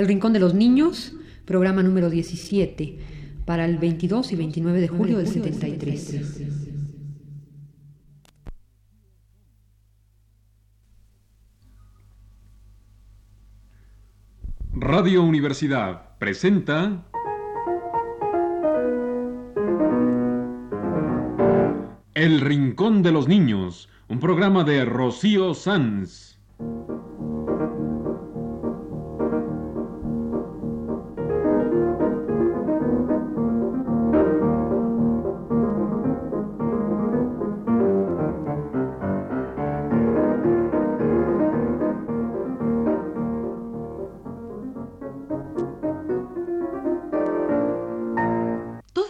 El Rincón de los Niños, programa número 17, para el 22 y 29 de julio del 73. Radio Universidad presenta El Rincón de los Niños, un programa de Rocío Sanz.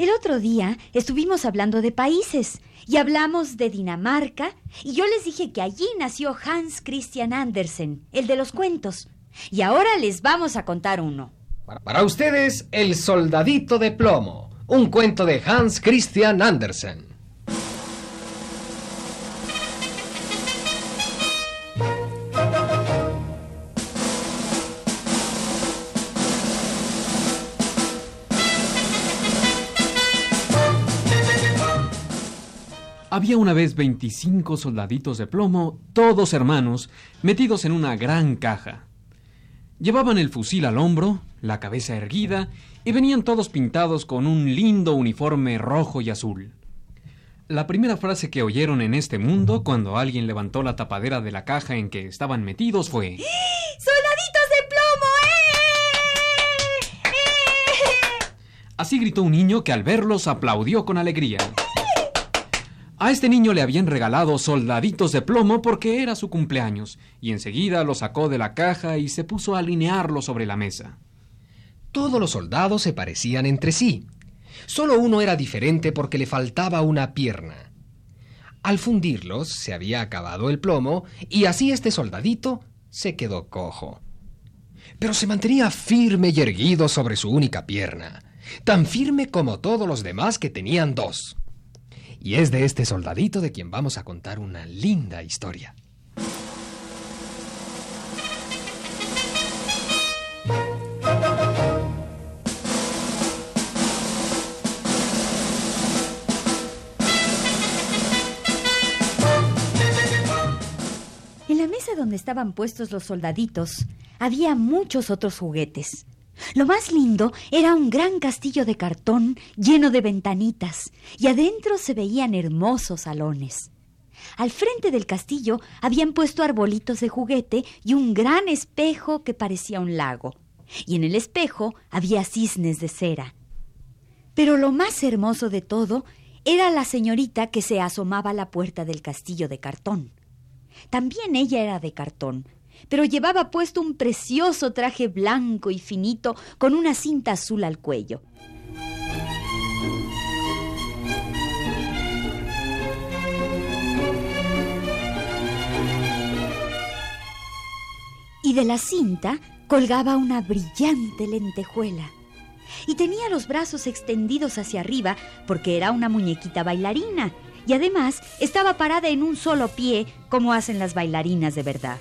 El otro día estuvimos hablando de países y hablamos de Dinamarca y yo les dije que allí nació Hans Christian Andersen, el de los cuentos. Y ahora les vamos a contar uno. Para, ustedes, El Soldadito de Plomo, un cuento de Hans Christian Andersen. Había una vez 25 soldaditos de plomo, todos hermanos, metidos en una gran caja. Llevaban el fusil al hombro, la cabeza erguida, y venían todos pintados con un lindo uniforme rojo y azul. La primera frase que oyeron en este mundo cuando alguien levantó la tapadera de la caja en que estaban metidos fue ¡Soldaditos de plomo! ¡Eh! ¡Eh! Así gritó un niño que al verlos aplaudió con alegría. A este niño le habían regalado soldaditos de plomo porque era su cumpleaños, y enseguida lo sacó de la caja y se puso a alinearlo sobre la mesa. Todos los soldados se parecían entre sí. Solo uno era diferente porque le faltaba una pierna. Al fundirlos se había acabado el plomo y así este soldadito se quedó cojo. Pero se mantenía firme y erguido sobre su única pierna, tan firme como todos los demás que tenían dos. Y es de este soldadito de quien vamos a contar una linda historia. En la mesa donde estaban puestos los soldaditos había muchos otros juguetes. Lo más lindo era un gran castillo de cartón lleno de ventanitas y adentro se veían hermosos salones. Al frente del castillo habían puesto arbolitos de juguete y un gran espejo que parecía un lago. Y en el espejo había cisnes de cera. Pero lo más hermoso de todo era la señorita que se asomaba a la puerta del castillo de cartón. También ella era de cartón, pero llevaba puesto un precioso traje blanco y finito con una cinta azul al cuello. Y de la cinta colgaba una brillante lentejuela. Y tenía los brazos extendidos hacia arriba porque era una muñequita bailarina. Y además estaba parada en un solo pie como hacen las bailarinas de verdad.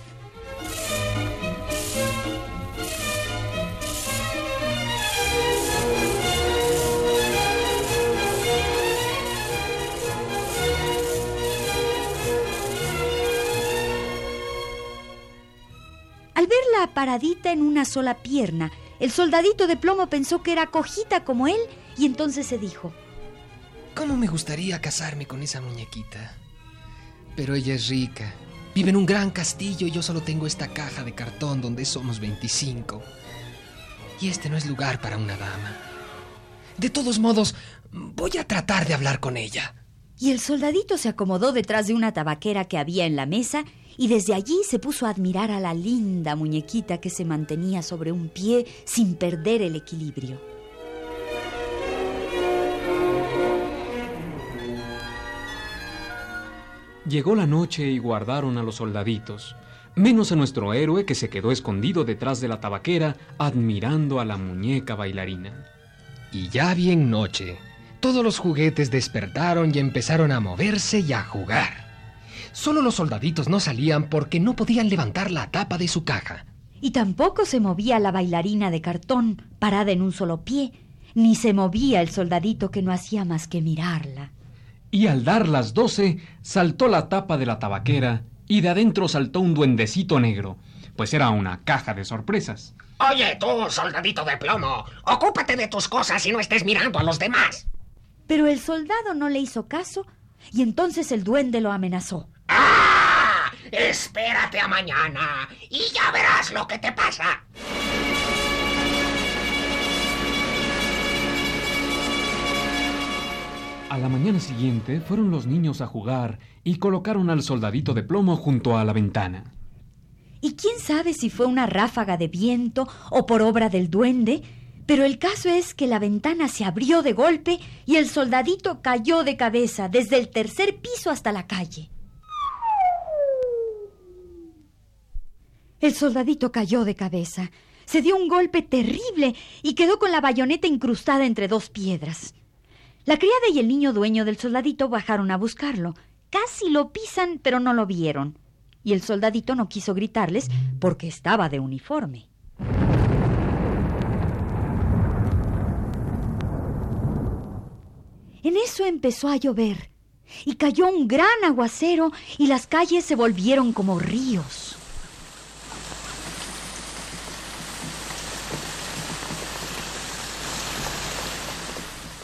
Verla paradita en una sola pierna, el soldadito de plomo pensó que era cojita como él y entonces se dijo, ¿Cómo me gustaría casarme con esa muñequita? Pero ella es rica. Vive en un gran castillo y yo solo tengo esta caja de cartón donde somos 25. Y este no es lugar para una dama. De todos modos, voy a tratar de hablar con ella. Y el soldadito se acomodó detrás de una tabaquera que había en la mesa y desde allí se puso a admirar a la linda muñequita que se mantenía sobre un pie sin perder el equilibrio. Llegó la noche y guardaron a los soldaditos, menos a nuestro héroe que se quedó escondido detrás de la tabaquera admirando a la muñeca bailarina. Y ya bien noche, todos los juguetes despertaron y empezaron a moverse y a jugar. Solo los soldaditos no salían porque no podían levantar la tapa de su caja. Y tampoco se movía la bailarina de cartón, parada en un solo pie, ni se movía el soldadito que no hacía más que mirarla. Y al dar las doce, saltó la tapa de la tabaquera y de adentro saltó un duendecito negro, pues era una caja de sorpresas. Oye, tú, soldadito de plomo, ocúpate de tus cosas y no estés mirando a los demás. Pero el soldado no le hizo caso y entonces el duende lo amenazó. Espérate a mañana y ya verás lo que te pasa. A la mañana siguiente fueron los niños a jugar y colocaron al soldadito de plomo junto a la ventana. Y quién sabe si fue una ráfaga de viento o por obra del duende, pero el caso es que la ventana se abrió de golpe y el soldadito cayó de cabeza desde el tercer piso hasta la calle. El soldadito cayó de cabeza, se dio un golpe terrible y quedó con la bayoneta incrustada entre dos piedras. La criada y el niño dueño del soldadito bajaron a buscarlo. Casi lo pisan, pero no lo vieron. Y el soldadito no quiso gritarles porque estaba de uniforme. En eso empezó a llover y cayó un gran aguacero y las calles se volvieron como ríos.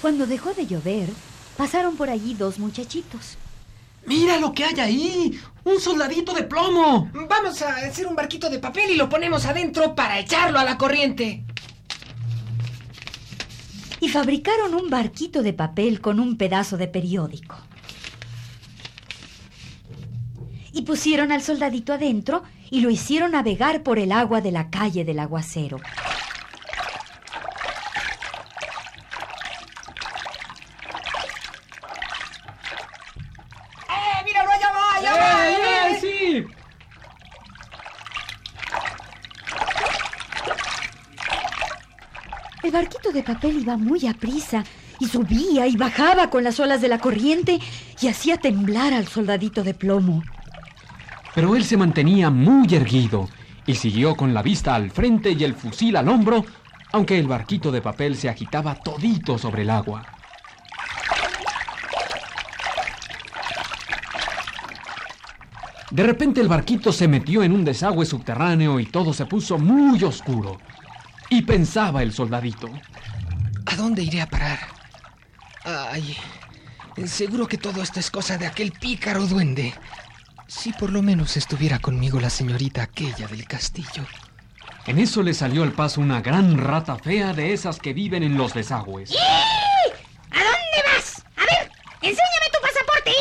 Cuando dejó de llover, pasaron por allí dos muchachitos. ¡Mira lo que hay ahí! ¡Un soldadito de plomo! Vamos a hacer un barquito de papel y lo ponemos adentro para echarlo a la corriente. Y fabricaron un barquito de papel con un pedazo de periódico. Y pusieron al soldadito adentro y lo hicieron navegar por el agua de la calle del aguacero. ¡Eh, míralo, allá va, allá va! ¡Eh, sí! El barquito de papel iba muy aprisa y subía y bajaba con las olas de la corriente y hacía temblar al soldadito de plomo. Pero él se mantenía muy erguido y siguió con la vista al frente y el fusil al hombro, aunque el barquito de papel se agitaba todito sobre el agua. De repente el barquito se metió en un desagüe subterráneo y todo se puso muy oscuro. Y pensaba el soldadito. ¿A dónde iré a parar? Ay, seguro que todo esto es cosa de aquel pícaro duende. Si por lo menos estuviera conmigo la señorita aquella del castillo. En eso le salió al paso una gran rata fea de esas que viven en los desagües. ¿A dónde vas? A ver, enséñame tu pasaporte.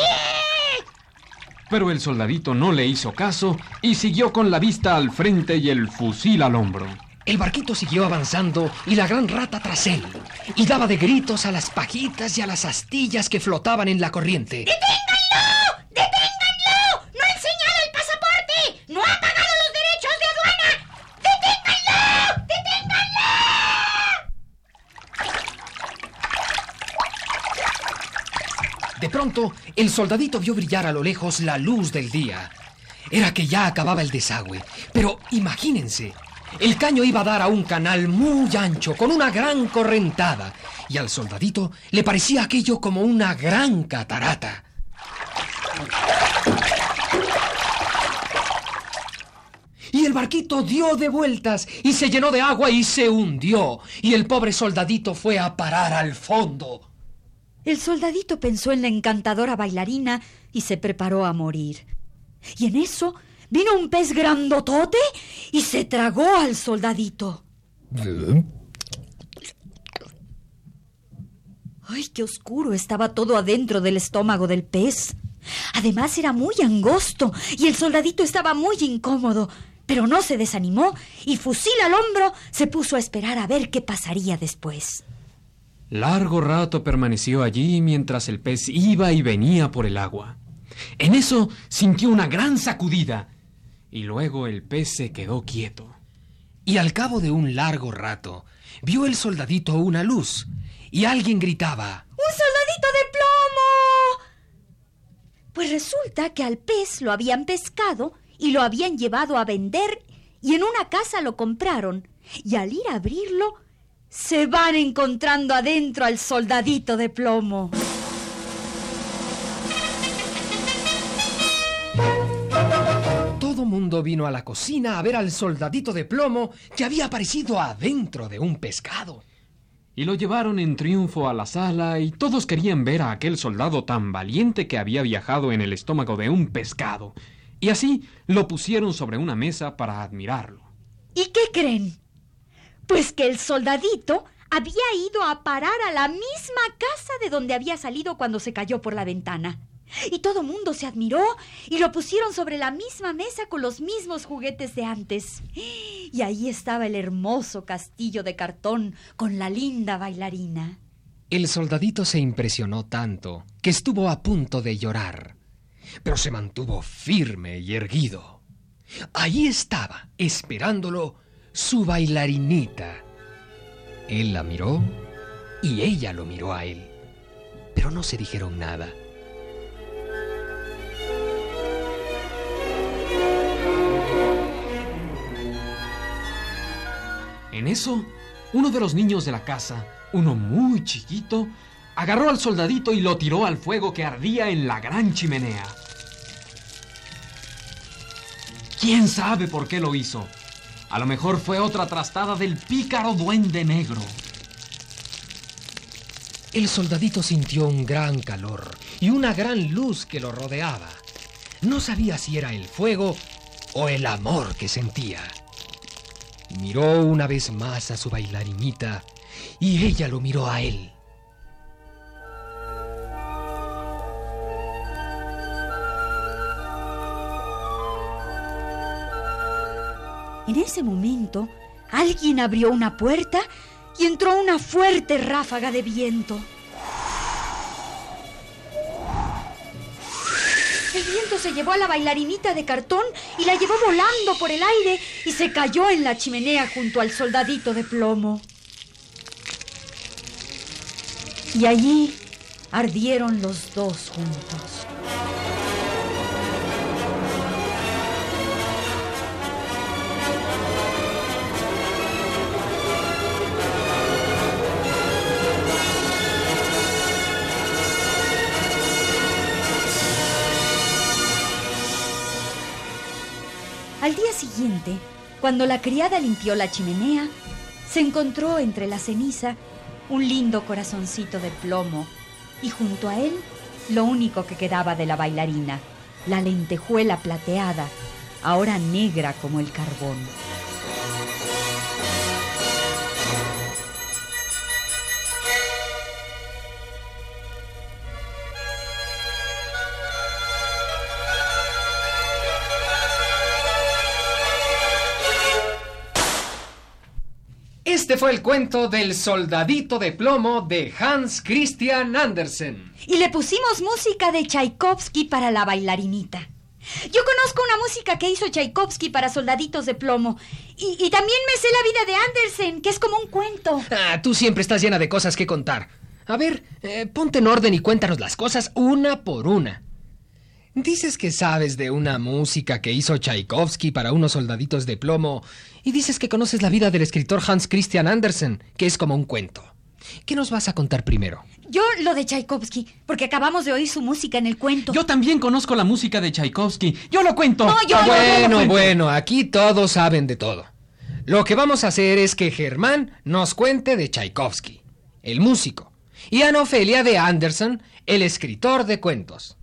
Pero el soldadito no le hizo caso y siguió con la vista al frente y el fusil al hombro. El barquito siguió avanzando y la gran rata tras él. Y daba de gritos a las pajitas y a las astillas que flotaban en la corriente. ¡Deténganlo! ¡Deténganlo! ¡No ha enseñado el pasaporte! ¡No ha pagado los derechos de aduana! ¡Deténganlo! ¡Deténganlo! De pronto, el soldadito vio brillar a lo lejos la luz del día. Era que ya acababa el desagüe. Pero imagínense, el caño iba a dar a un canal muy ancho, con una gran correntada, y al soldadito le parecía aquello como una gran catarata. Y el barquito dio de vueltas y se llenó de agua y se hundió, y el pobre soldadito fue a parar al fondo. El soldadito pensó en la encantadora bailarina y se preparó a morir. Y en eso vino un pez grandotote y se tragó al soldadito. ¡Ay, qué oscuro estaba todo adentro del estómago del pez! Además era muy angosto y el soldadito estaba muy incómodo, pero no se desanimó y fusil al hombro se puso a esperar a ver qué pasaría después. Largo rato permaneció allí mientras el pez iba y venía por el agua. En eso sintió una gran sacudida y luego el pez se quedó quieto. Y al cabo de un largo rato, vio el soldadito una luz y alguien gritaba ¡Un soldadito de plomo! Pues resulta que al pez lo habían pescado y lo habían llevado a vender y en una casa lo compraron. Y al ir a abrirlo, se van encontrando adentro al soldadito de plomo. Mundo vino a la cocina a ver al soldadito de plomo que había aparecido adentro de un pescado. Y lo llevaron en triunfo a la sala y todos querían ver a aquel soldado tan valiente que había viajado en el estómago de un pescado. Y así lo pusieron sobre una mesa para admirarlo. ¿Y qué creen? Pues que el soldadito había ido a parar a la misma casa de donde había salido cuando se cayó por la ventana. Y todo mundo se admiró y lo pusieron sobre la misma mesa con los mismos juguetes de antes. Y ahí estaba el hermoso castillo de cartón con la linda bailarina. El soldadito se impresionó tanto que estuvo a punto de llorar, pero se mantuvo firme y erguido. Allí estaba, esperándolo, su bailarinita. Él la miró y ella lo miró a él, pero no se dijeron nada. En eso, uno de los niños de la casa, uno muy chiquito, agarró al soldadito y lo tiró al fuego que ardía en la gran chimenea. ¿Quién sabe por qué lo hizo? A lo mejor fue otra trastada del pícaro duende negro. El soldadito sintió un gran calor y una gran luz que lo rodeaba. No sabía si era el fuego o el amor que sentía. Miró una vez más a su bailarinita y ella lo miró a él. En ese momento, alguien abrió una puerta y entró una fuerte ráfaga de viento. Se llevó a la bailarinita de cartón y la llevó volando por el aire y se cayó en la chimenea junto al soldadito de plomo. Y allí ardieron los dos juntos. Al día siguiente, cuando la criada limpió la chimenea, se encontró entre la ceniza un lindo corazoncito de plomo y junto a él lo único que quedaba de la bailarina, la lentejuela plateada, ahora negra como el carbón. Este fue el cuento del soldadito de plomo de Hans Christian Andersen. Y le pusimos música de Tchaikovsky para la bailarinita. Yo conozco una música que hizo Tchaikovsky para Soldaditos de Plomo. Y, y también me sé la vida de Andersen, que es como un cuento. Ah, tú siempre estás llena de cosas que contar. A ver, eh, ponte en orden y cuéntanos las cosas una por una. Dices que sabes de una música que hizo Tchaikovsky para unos soldaditos de plomo y dices que conoces la vida del escritor Hans Christian Andersen, que es como un cuento. ¿Qué nos vas a contar primero? Yo lo de Tchaikovsky, porque acabamos de oír su música en el cuento. Yo también conozco la música de Tchaikovsky. Yo lo cuento. No, yo, yo, yo lo Bueno, cuento. bueno, aquí todos saben de todo. Lo que vamos a hacer es que Germán nos cuente de Tchaikovsky, el músico, y Ana Ofelia de Andersen, el escritor de cuentos.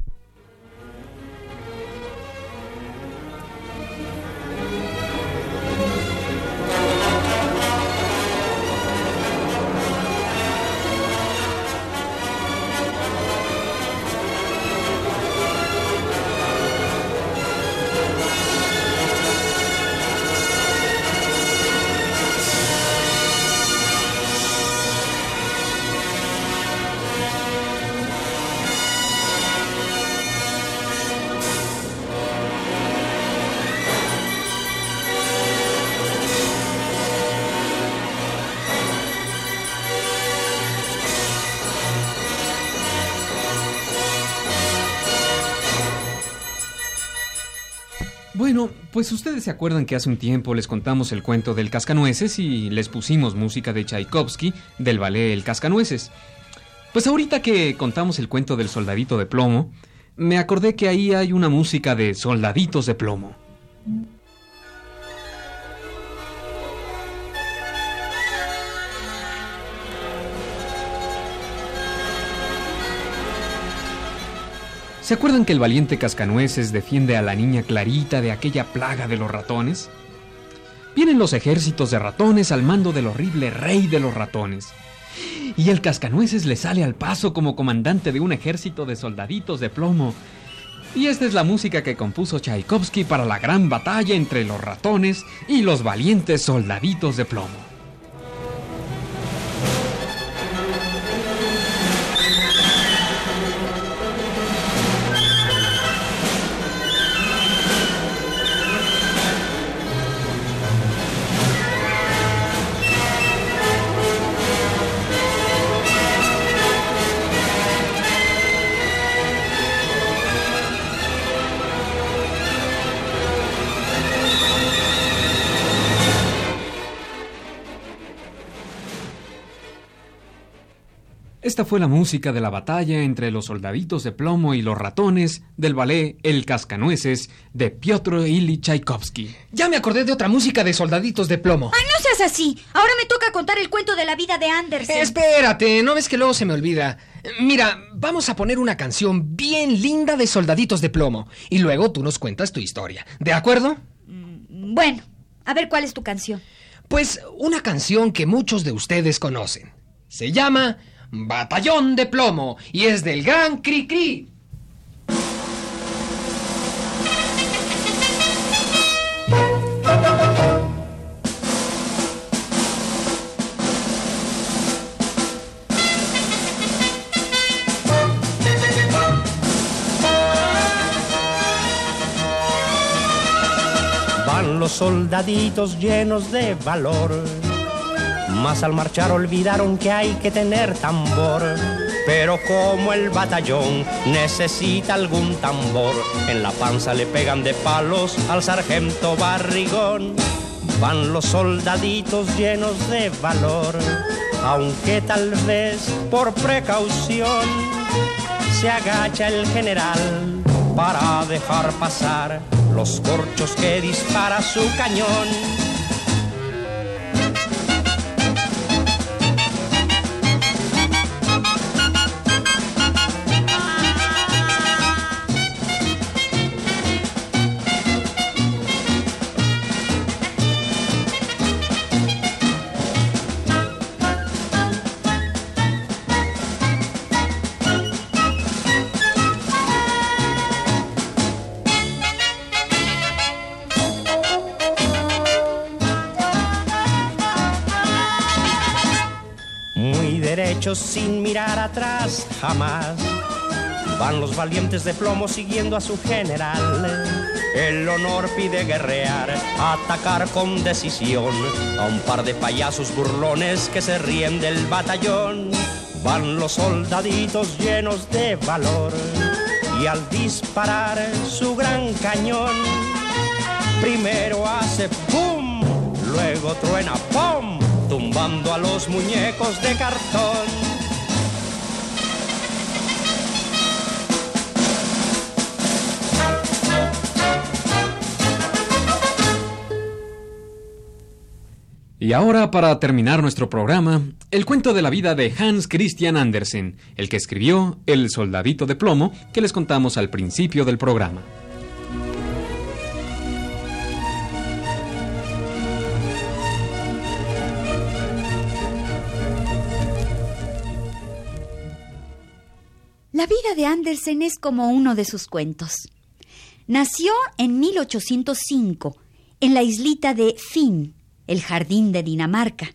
Pues ustedes se acuerdan que hace un tiempo les contamos el cuento del cascanueces y les pusimos música de Tchaikovsky del ballet El cascanueces. Pues ahorita que contamos el cuento del soldadito de plomo, me acordé que ahí hay una música de soldaditos de plomo. ¿Se acuerdan que el valiente Cascanueces defiende a la niña Clarita de aquella plaga de los ratones? Vienen los ejércitos de ratones al mando del horrible rey de los ratones. Y el Cascanueces le sale al paso como comandante de un ejército de soldaditos de plomo. Y esta es la música que compuso Tchaikovsky para la gran batalla entre los ratones y los valientes soldaditos de plomo. Esta fue la música de la batalla entre los soldaditos de plomo y los ratones del ballet El Cascanueces de Piotr Ilyich Tchaikovsky. Ya me acordé de otra música de soldaditos de plomo. ¡Ay, no seas así! Ahora me toca contar el cuento de la vida de Andersen. Espérate, ¿no ves que luego se me olvida? Mira, vamos a poner una canción bien linda de soldaditos de plomo y luego tú nos cuentas tu historia. ¿De acuerdo? Mm, Bueno, a ver cuál es tu canción. Pues una canción que muchos de ustedes conocen. Se llama Batallón de Plomo y es del gran Cri-Cri. Van los soldaditos llenos de valor, mas al marchar olvidaron que hay que tener tambor. Pero como el batallón necesita algún tambor, en la panza le pegan de palos al sargento barrigón. Van los soldaditos llenos de valor, aunque tal vez por precaución se agacha el general para dejar pasar los corchos que dispara su cañón. Mirar atrás jamás. Van los valientes de plomo siguiendo a su general. El honor pide guerrear, atacar con decisión a un par de payasos burlones que se ríen del batallón. Van los soldaditos llenos de valor y al disparar su gran cañón, primero hace pum, luego truena pum, tumbando a los muñecos de cartón. Y ahora, para terminar nuestro programa, el cuento de la vida de Hans Christian Andersen, el que escribió El soldadito de plomo, que les contamos al principio del programa. La vida de Andersen es como uno de sus cuentos. Nació en 1805 en la islita de Finn, el jardín de Dinamarca.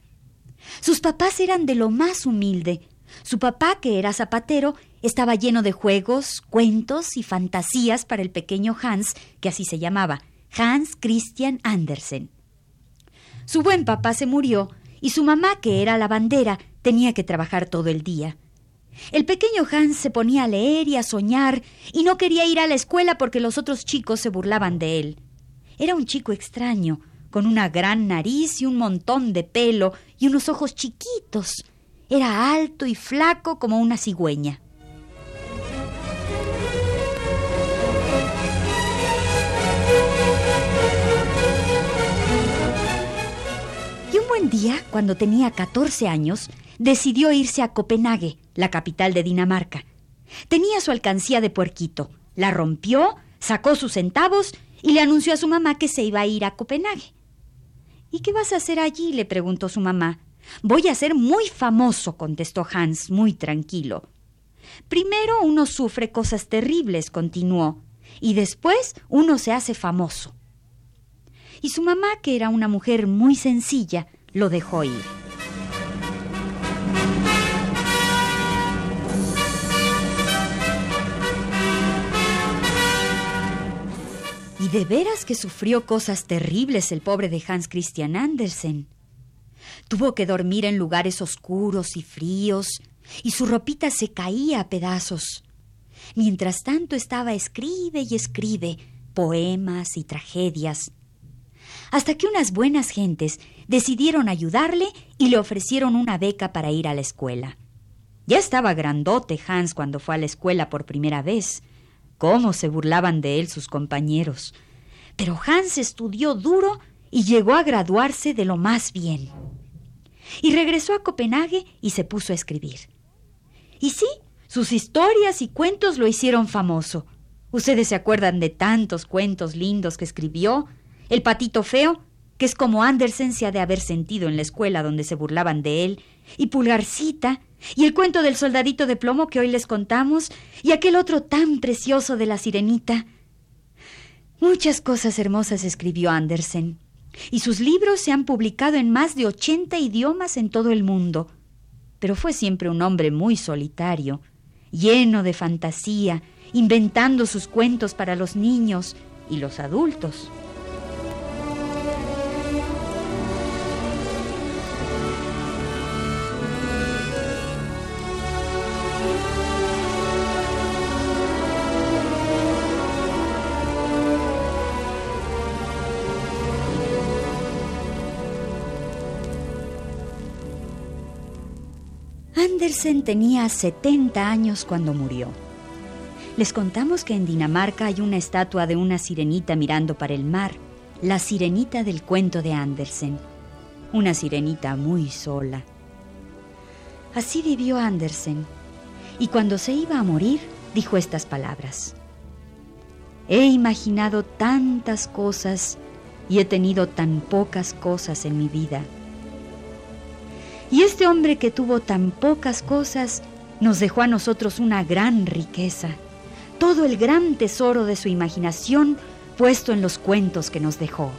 Sus papás eran de lo más humilde. Su papá, que era zapatero, estaba lleno de juegos, cuentos y fantasías para el pequeño Hans, que así se llamaba, Hans Christian Andersen. Su buen papá se murió y su mamá, que era lavandera, tenía que trabajar todo el día. El pequeño Hans se ponía a leer y a soñar y no quería ir a la escuela porque los otros chicos se burlaban de él. Era un chico extraño, con una gran nariz y un montón de pelo y unos ojos chiquitos. Era alto y flaco como una cigüeña. Y un buen día, cuando tenía 14 años, decidió irse a Copenhague, la capital de Dinamarca. Tenía su alcancía de puerquito, la rompió, sacó sus centavos y le anunció a su mamá que se iba a ir a Copenhague. ¿Y qué vas a hacer allí? le preguntó su mamá. Voy a ser muy famoso, contestó Hans, muy tranquilo. Primero uno sufre cosas terribles, continuó, y después uno se hace famoso. Y su mamá, que era una mujer muy sencilla, lo dejó ir. Y de veras que sufrió cosas terribles el pobre de Hans Christian Andersen. Tuvo que dormir en lugares oscuros y fríos, y su ropita se caía a pedazos. Mientras tanto estaba escribe y escribe poemas y tragedias, hasta que unas buenas gentes decidieron ayudarle y le ofrecieron una beca para ir a la escuela. Ya estaba grandote Hans cuando fue a la escuela por primera vez. Cómo se burlaban de él sus compañeros. Pero Hans estudió duro y llegó a graduarse de lo más bien. Y regresó a Copenhague y se puso a escribir. Y sí, sus historias y cuentos lo hicieron famoso. Ustedes se acuerdan de tantos cuentos lindos que escribió. El patito feo, que es como Andersen se ha de haber sentido en la escuela donde se burlaban de él, y Pulgarcita, y el cuento del soldadito de plomo que hoy les contamos, y aquel otro tan precioso de la sirenita. Muchas cosas hermosas escribió Andersen, y sus libros se han publicado en más de ochenta idiomas en todo el mundo. Pero fue siempre un hombre muy solitario, lleno de fantasía, inventando sus cuentos para los niños y los adultos. Andersen tenía 70 años cuando murió. Les contamos que en Dinamarca hay una estatua de una sirenita mirando para el mar, la sirenita del cuento de Andersen. Una sirenita muy sola. Así vivió Andersen, y cuando se iba a morir, dijo estas palabras. He imaginado tantas cosas y he tenido tan pocas cosas en mi vida. Y este hombre que tuvo tan pocas cosas nos dejó a nosotros una gran riqueza, todo el gran tesoro de su imaginación puesto en los cuentos que nos dejó.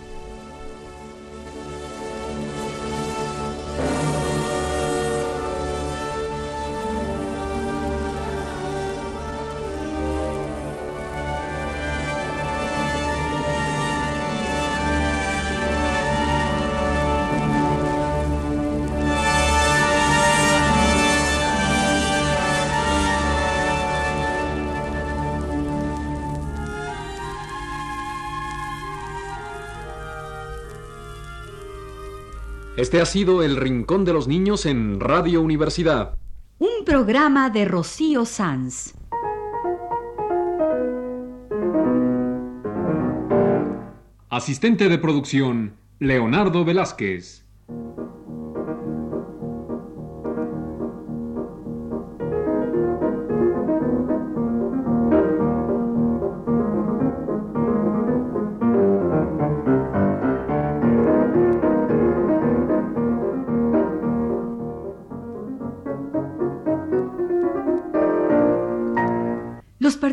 Este ha sido El Rincón de los Niños en Radio Universidad. Un programa de Rocío Sanz. Asistente de producción, Leonardo Velázquez.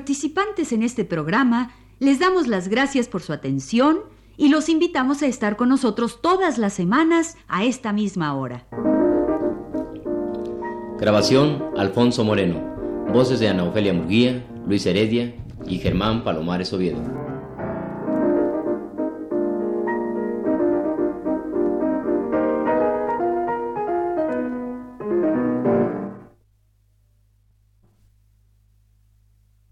Participantes en este programa les damos las gracias por su atención y los invitamos a estar con nosotros todas las semanas a esta misma hora. Grabación Alfonso Moreno. Voces de Ana Ofelia Murguía, Luis Heredia y Germán Palomares Oviedo.